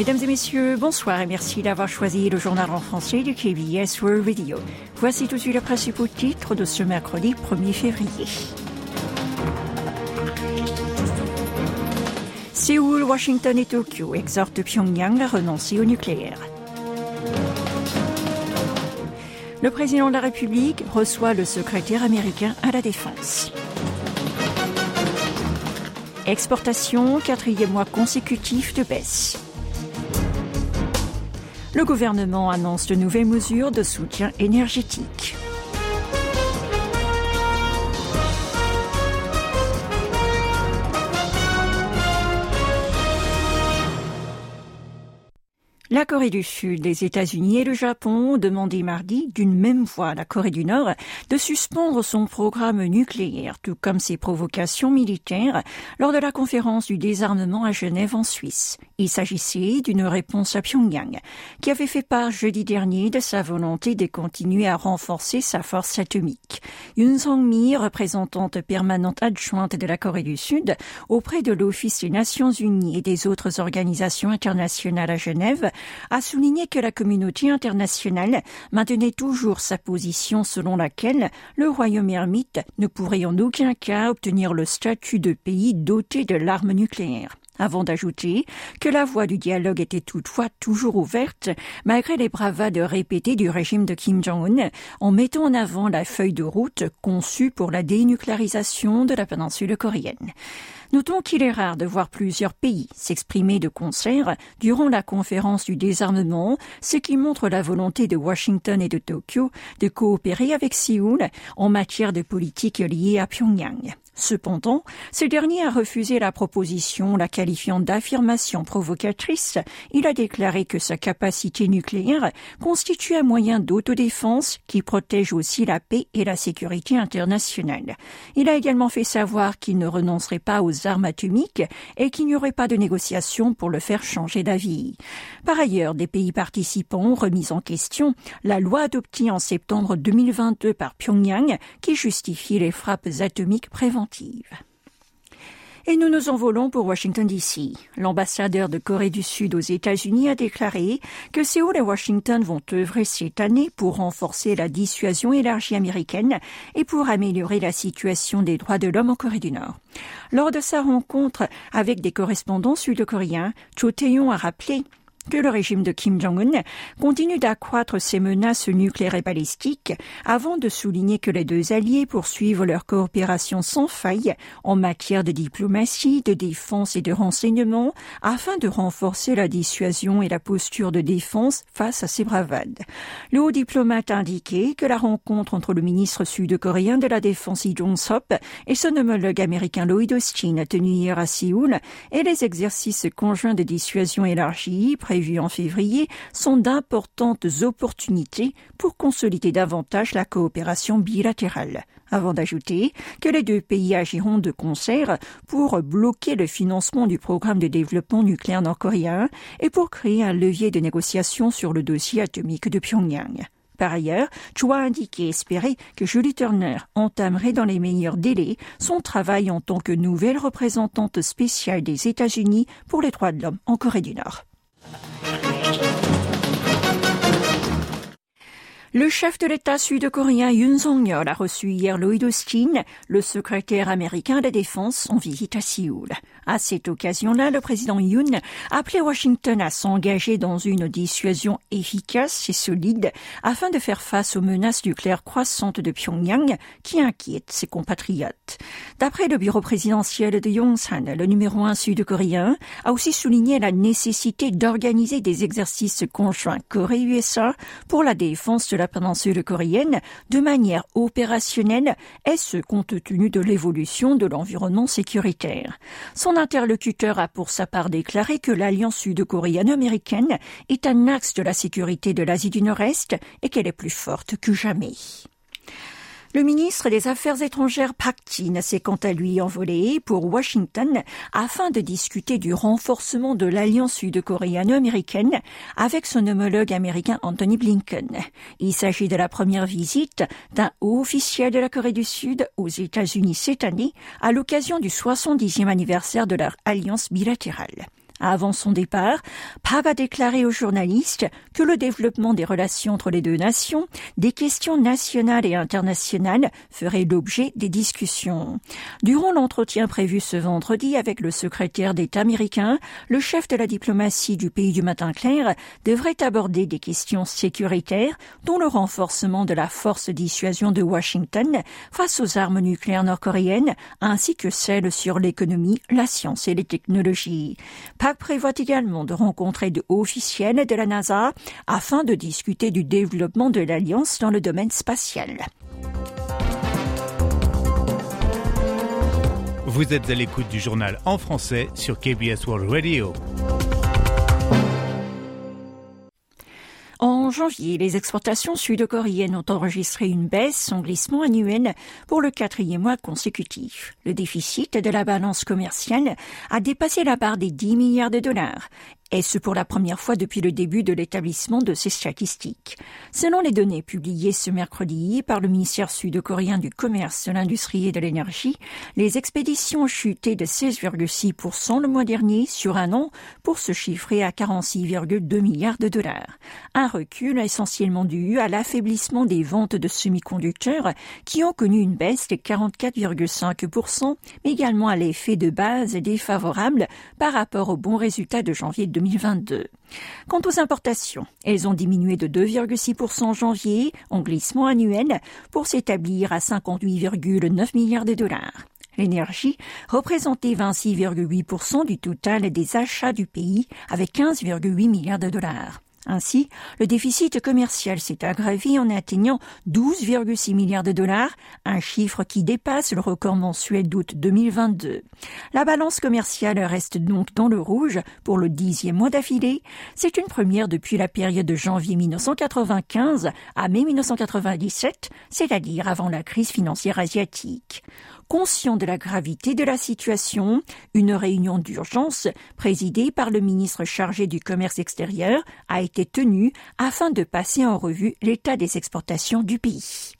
Mesdames et messieurs, bonsoir et merci d'avoir choisi le journal en français du KBS World Radio. Voici tout de suite les principaux titres de ce mercredi 1er février. Séoul, Washington et Tokyo exhortent Pyongyang à renoncer au nucléaire. Le président de la République reçoit le secrétaire américain à la Défense. Exportation, quatrième mois consécutif de baisse. Le gouvernement annonce de nouvelles mesures de soutien énergétique. La Corée du Sud, les États-Unis et le Japon ont demandé mardi, d'une même voix à la Corée du Nord, de suspendre son programme nucléaire, tout comme ses provocations militaires, lors de la conférence du désarmement à Genève en Suisse. Il s'agissait d'une réponse à Pyongyang, qui avait fait part jeudi dernier de sa volonté de continuer à renforcer sa force atomique. Yun Song-mi, représentante permanente adjointe de la Corée du Sud auprès de l'Office des Nations Unies et des autres organisations internationales à Genève, a souligné que la communauté internationale maintenait toujours sa position selon laquelle le royaume ermite ne pourrait en aucun cas obtenir le statut de pays doté de l'arme nucléaire avant d'ajouter que la voie du dialogue était toutefois toujours ouverte, malgré les bravades répétées du régime de Kim Jong-un, en mettant en avant la feuille de route conçue pour la dénucléarisation de la péninsule coréenne. Notons qu'il est rare de voir plusieurs pays s'exprimer de concert durant la conférence du désarmement, ce qui montre la volonté de Washington et de Tokyo de coopérer avec Séoul en matière de politique liée à Pyongyang. Cependant, ce dernier a refusé la proposition, la qualifiant d'affirmation provocatrice. Il a déclaré que sa capacité nucléaire constitue un moyen d'autodéfense qui protège aussi la paix et la sécurité internationale. Il a également fait savoir qu'il ne renoncerait pas aux armes atomiques et qu'il n'y aurait pas de négociation pour le faire changer d'avis. Par ailleurs, des pays participants ont remis en question la loi adoptée en septembre 2022 par Pyongyang qui justifie les frappes atomiques préventives. Et nous nous envolons pour Washington, D.C. L'ambassadeur de Corée du Sud aux États-Unis a déclaré que Séoul et Washington vont œuvrer cette année pour renforcer la dissuasion élargie américaine et pour améliorer la situation des droits de l'homme en Corée du Nord. Lors de sa rencontre avec des correspondants sud-coréens, Cho Tae-yong a rappelé que le régime de Kim Jong-un continue d'accroître ses menaces nucléaires et balistiques avant de souligner que les deux alliés poursuivent leur coopération sans faille en matière de diplomatie, de défense et de renseignement afin de renforcer la dissuasion et la posture de défense face à ces bravades. Le haut diplomate a indiqué que la rencontre entre le ministre sud-coréen de la Défense Lee Jong-sop et son homologue américain Lloyd Austin tenu hier à Séoul et les exercices conjoints de dissuasion élargie prévus en février sont d'importantes opportunités pour consolider davantage la coopération bilatérale, avant d'ajouter que les deux pays agiront de concert pour bloquer le financement du programme de développement nucléaire nord-coréen et pour créer un levier de négociation sur le dossier atomique de Pyongyang. Par ailleurs, Chua a indiqué espérer que Julie Turner entamerait dans les meilleurs délais son travail en tant que nouvelle représentante spéciale des États-Unis pour les droits de l'homme en Corée du Nord. Le chef de l'État sud-coréen Yoon Song-yeol a reçu hier Lloyd Austin, le secrétaire américain de la Défense, en visite à Séoul. À cette occasion-là, le président Yoon a appelé Washington à s'engager dans une dissuasion efficace et solide afin de faire face aux menaces nucléaires croissantes de Pyongyang qui inquiètent ses compatriotes. D'après le bureau présidentiel de Yongsan, le numéro un sud-coréen a aussi souligné la nécessité d'organiser des exercices conjoints Corée-USA pour la défense de la péninsule coréenne de manière opérationnelle et ce compte tenu de l'évolution de l'environnement sécuritaire. Son interlocuteur a pour sa part déclaré que l'alliance sud-coréenne américaine est un axe de la sécurité de l'Asie du Nord-Est et qu'elle est plus forte que jamais. Le ministre des Affaires étrangères Jin s'est quant à lui envolé pour Washington afin de discuter du renforcement de l'alliance sud-coréano-américaine avec son homologue américain Anthony Blinken. Il s'agit de la première visite d'un haut officiel de la Corée du Sud aux États-Unis cette année à l'occasion du 70e anniversaire de leur alliance bilatérale. Avant son départ, Pav a déclaré aux journalistes que le développement des relations entre les deux nations, des questions nationales et internationales, ferait l'objet des discussions. Durant l'entretien prévu ce vendredi avec le secrétaire d'État américain, le chef de la diplomatie du pays du matin clair devrait aborder des questions sécuritaires, dont le renforcement de la force dissuasion de Washington face aux armes nucléaires nord-coréennes, ainsi que celle sur l'économie, la science et les technologies prévoit également de rencontrer de hauts officiels de la NASA afin de discuter du développement de l'Alliance dans le domaine spatial. Vous êtes à l'écoute du journal en français sur KBS World Radio. En janvier, les exportations sud-coréennes ont enregistré une baisse en glissement annuel pour le quatrième mois consécutif. Le déficit de la balance commerciale a dépassé la barre des 10 milliards de dollars et ce pour la première fois depuis le début de l'établissement de ces statistiques? Selon les données publiées ce mercredi par le ministère sud-coréen du Commerce, de l'Industrie et de l'Énergie, les expéditions ont chuté de 16,6% le mois dernier sur un an pour se chiffrer à 46,2 milliards de dollars. Un recul essentiellement dû à l'affaiblissement des ventes de semi-conducteurs qui ont connu une baisse de 44,5%, mais également à l'effet de base défavorable par rapport aux bons résultats de janvier 2022. Quant aux importations, elles ont diminué de 2,6% en janvier, en glissement annuel, pour s'établir à 58,9 milliards de dollars. L'énergie représentait 26,8% du total des achats du pays avec 15,8 milliards de dollars. Ainsi, le déficit commercial s'est aggravé en atteignant 12,6 milliards de dollars, un chiffre qui dépasse le record mensuel d'août 2022. La balance commerciale reste donc dans le rouge pour le dixième mois d'affilée. C'est une première depuis la période de janvier 1995 à mai 1997, c'est-à-dire avant la crise financière asiatique. Conscient de la gravité de la situation, une réunion d'urgence présidée par le ministre chargé du commerce extérieur a été tenue afin de passer en revue l'état des exportations du pays.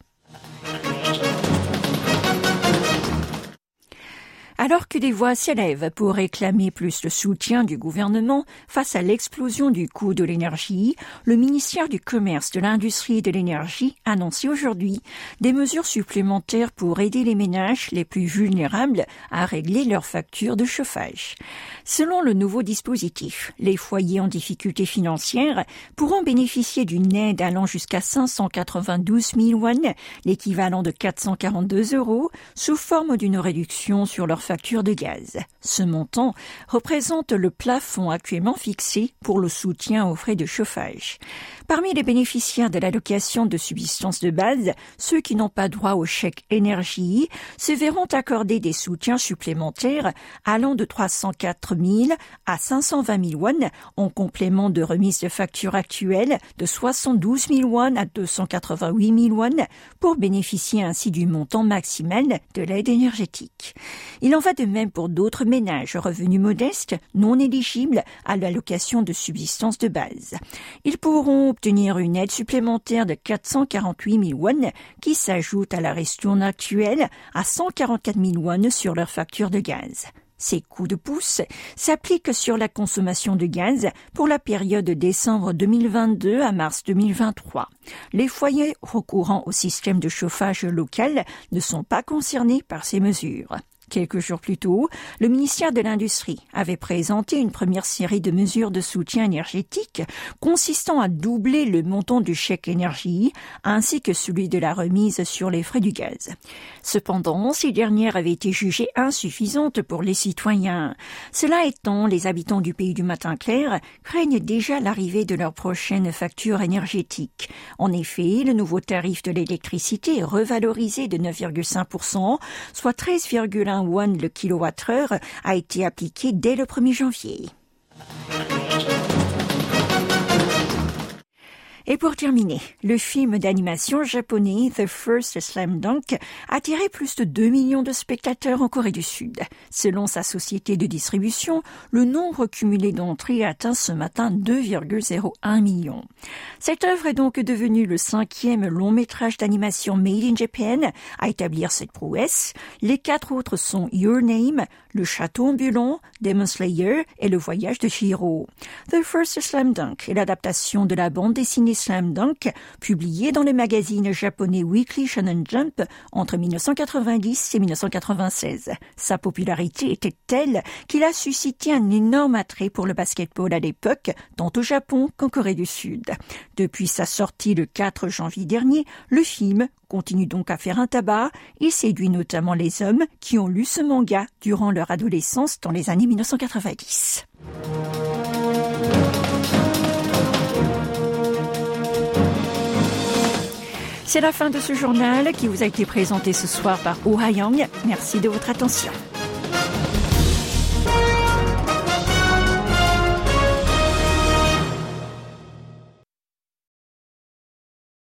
Alors que des voix s'élèvent pour réclamer plus de soutien du gouvernement face à l'explosion du coût de l'énergie, le ministère du Commerce, de l'Industrie et de l'Énergie a annoncé aujourd'hui des mesures supplémentaires pour aider les ménages les plus vulnérables à régler leurs factures de chauffage. Selon le nouveau dispositif, les foyers en difficulté financière pourront bénéficier d'une aide allant jusqu'à 592 000 won, l'équivalent de 442 euros, sous forme d'une réduction sur leur facture de gaz. Ce montant représente le plafond actuellement fixé pour le soutien aux frais de chauffage. Parmi les bénéficiaires de l'allocation de subsistance de base, ceux qui n'ont pas droit au chèque énergie se verront accorder des soutiens supplémentaires allant de 304 000 à 520 000 won en complément de remise de facture actuelle de 72 000 won à 288 000 won pour bénéficier ainsi du montant maximal de l'aide énergétique. Il en va de même pour d'autres ménages revenus modestes non éligibles à l'allocation de subsistance de base. Ils pourront obtenir une aide supplémentaire de 448 000 won qui s'ajoute à la ristourne actuelle à 144 000 won sur leur facture de gaz. Ces coups de pouce s'appliquent sur la consommation de gaz pour la période de décembre 2022 à mars 2023. Les foyers recourant au système de chauffage local ne sont pas concernés par ces mesures. Quelques jours plus tôt, le ministère de l'Industrie avait présenté une première série de mesures de soutien énergétique consistant à doubler le montant du chèque énergie ainsi que celui de la remise sur les frais du gaz. Cependant, ces dernières avaient été jugées insuffisantes pour les citoyens. Cela étant, les habitants du pays du matin clair craignent déjà l'arrivée de leur prochaine facture énergétique. En effet, le nouveau tarif de l'électricité revalorisé de 9,5%, soit 13,1 won le kilowattheure a été appliqué dès le 1er janvier. Et pour terminer, le film d'animation japonais The First Slam Dunk a attiré plus de 2 millions de spectateurs en Corée du Sud. Selon sa société de distribution, le nombre cumulé d'entrées atteint ce matin 2,01 millions. Cette œuvre est donc devenue le cinquième long métrage d'animation Made in Japan à établir cette prouesse. Les quatre autres sont Your Name, Le Château ambulant, Demon Slayer et Le Voyage de Shiro. The First Slam Dunk est l'adaptation de la bande dessinée Slam Dunk, publiée dans le magazine japonais Weekly Shonen Jump entre 1990 et 1996. Sa popularité était telle qu'il a suscité un énorme attrait pour le basketball à l'époque, tant au Japon qu'en Corée du Sud. Depuis sa sortie le 4 janvier dernier, le film continue donc à faire un tabac. Il séduit notamment les hommes qui ont lu ce manga durant leur adolescence dans les années 1990. C'est la fin de ce journal qui vous a été présenté ce soir par Oh Yang. Merci de votre attention.